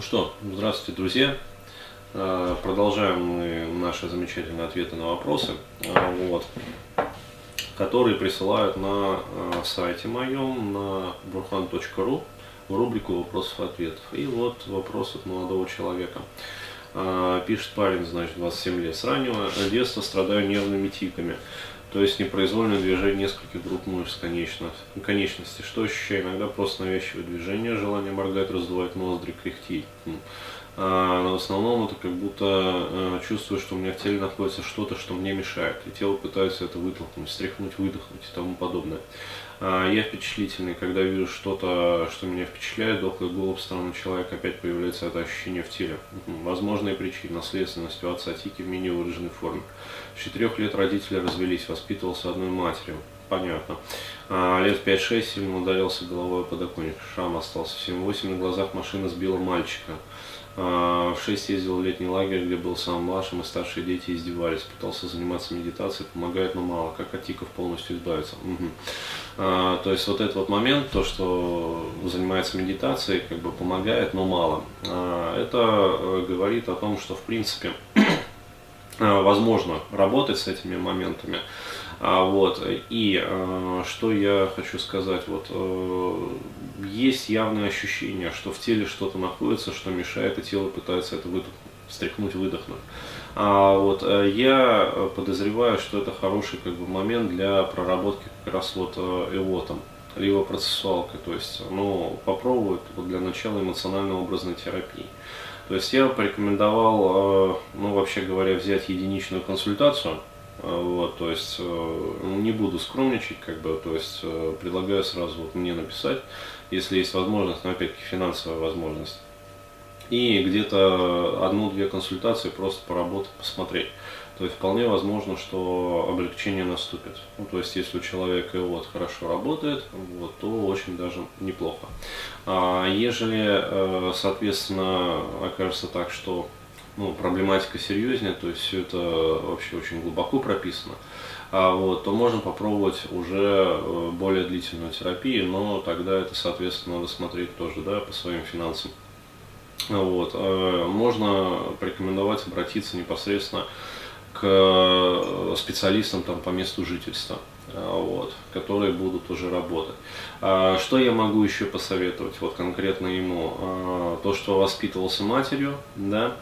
Ну что, здравствуйте, друзья. А, продолжаем мы наши замечательные ответы на вопросы, а, вот, которые присылают на а, сайте моем на burhan.ru в рубрику вопросов и ответов. И вот вопрос от молодого человека. Пишет парень, значит, 27 лет. С раннего детства страдаю нервными тиками то есть непроизвольное движение нескольких групп мышц конечности. Что ощущаю? Иногда просто навязчивое движение, желание моргать, раздувать ноздри, кряхтеть. А, но в основном это как будто а, чувствую, что у меня в теле находится что-то, что мне мешает. И тело пытается это вытолкнуть, стряхнуть, выдохнуть и тому подобное. А, я впечатлительный, когда вижу что-то, что меня впечатляет, дохлый голубь стороны человека, опять появляется это ощущение в теле. Возможные причины, наследственность у отца Тики в менее выраженной форме. С четырех лет родители развелись, воспитывался одной матерью. Понятно. А, лет 5-6 сильно ударился головой о подоконник. Шрам остался. В 7-8 на глазах машина сбила мальчика. А, в 6 ездил в летний лагерь, где был самым младшим, и старшие дети издевались. Пытался заниматься медитацией, помогает, но мало. Как от тиков полностью избавиться? Угу. А, то есть вот этот вот момент, то, что занимается медитацией, как бы помогает, но мало. А, это э, говорит о том, что в принципе возможно работать с этими моментами. А, вот, и э, что я хочу сказать, вот, э, есть явное ощущение, что в теле что-то находится, что мешает, и тело пытается это выдохнуть, встряхнуть, выдохнуть. А вот я подозреваю, что это хороший как бы, момент для проработки как раз вот эвотом либо процессуалкой, то есть ну, попробовать вот для начала эмоционально-образной терапии. То есть я порекомендовал, э, ну вообще говоря, взять единичную консультацию, э, вот, то есть э, не буду скромничать, как бы, то есть предлагаю сразу вот мне написать, если есть возможность, но опять-таки финансовая возможность. И где-то одну-две консультации просто поработать, посмотреть то есть вполне возможно, что облегчение наступит. Ну, то есть если у человека вот хорошо работает, вот, то очень даже неплохо. А ежели, э, соответственно, окажется так, что ну, проблематика серьезнее, то есть все это вообще очень глубоко прописано, а вот, то можно попробовать уже э, более длительную терапию, но тогда это, соответственно, надо смотреть тоже да, по своим финансам. Вот. Э, можно порекомендовать обратиться непосредственно к э, специалистам там, по месту жительства, э, вот, которые будут уже работать. А, что я могу еще посоветовать, вот конкретно ему? А, то, что воспитывался матерью, да,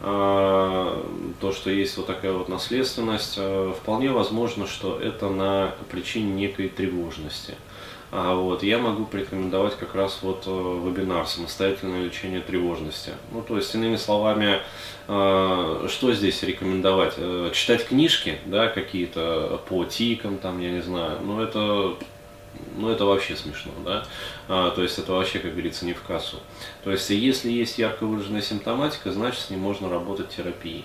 а, то, что есть вот такая вот наследственность, вполне возможно, что это на причине некой тревожности. А вот, я могу порекомендовать как раз вот э, вебинар «Самостоятельное лечение тревожности». Ну, то есть, иными словами, э, что здесь рекомендовать? Э, читать книжки, да, какие-то по тикам, там, я не знаю, ну, это ну это вообще смешно, да, а, то есть это вообще, как говорится, не в кассу. То есть если есть ярко выраженная симптоматика, значит с ней можно работать терапией.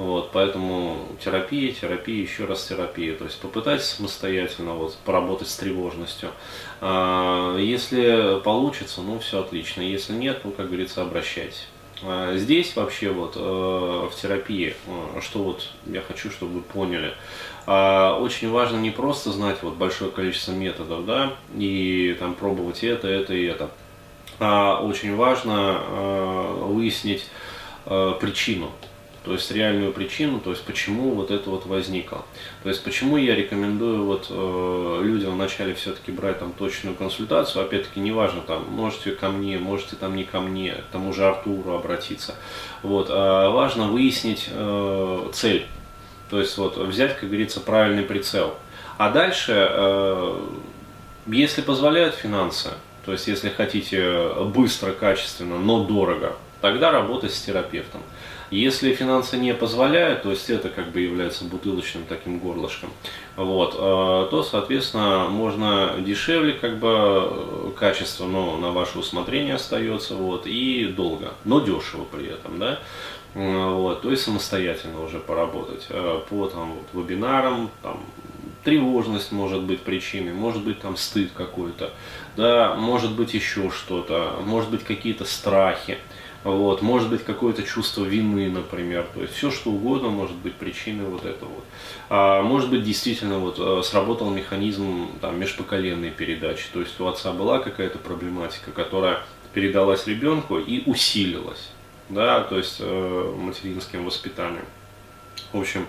Вот, поэтому терапия, терапия, еще раз терапия. То есть попытайтесь самостоятельно вот, поработать с тревожностью. А, если получится, ну все отлично. Если нет, ну, как говорится, обращайтесь. А, здесь вообще вот э, в терапии, э, что вот я хочу, чтобы вы поняли, а, очень важно не просто знать вот большое количество методов, да, и там пробовать это, это и это, а очень важно э, выяснить причину, то есть реальную причину, то есть почему вот это вот возникло. То есть почему я рекомендую вот э, людям вначале все-таки брать там точную консультацию, опять-таки неважно там, можете ко мне, можете там не ко мне, к тому же Артуру обратиться. Вот, а важно выяснить э, цель, то есть вот взять, как говорится, правильный прицел. А дальше, э, если позволяют финансы, то есть если хотите быстро, качественно, но дорого, тогда работать с терапевтом. Если финансы не позволяют, то есть это как бы является бутылочным таким горлышком, вот, э, то, соответственно, можно дешевле, как бы э, качество, но на ваше усмотрение остается, вот, и долго, но дешево при этом, да, вот, то есть самостоятельно уже поработать э, по там, вот, вебинарам, там, тревожность может быть причиной, может быть там стыд какой-то, да, может быть еще что-то, может быть какие-то страхи, вот, может быть какое-то чувство вины, например, то есть все что угодно может быть причиной вот этого вот. А может быть действительно вот э, сработал механизм там, межпоколенной передачи, то есть у отца была какая-то проблематика, которая передалась ребенку и усилилась, да, то есть э, материнским воспитанием. В общем,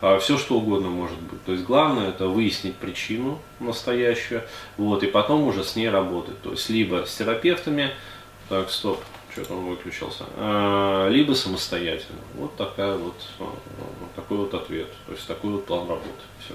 э, все что угодно может быть. То есть главное это выяснить причину настоящую, вот, и потом уже с ней работать. То есть либо с терапевтами, так, стоп, что-то он выключился, э, либо самостоятельно. Вот такая вот, э, такой вот ответ, то есть такой вот план работы. Все.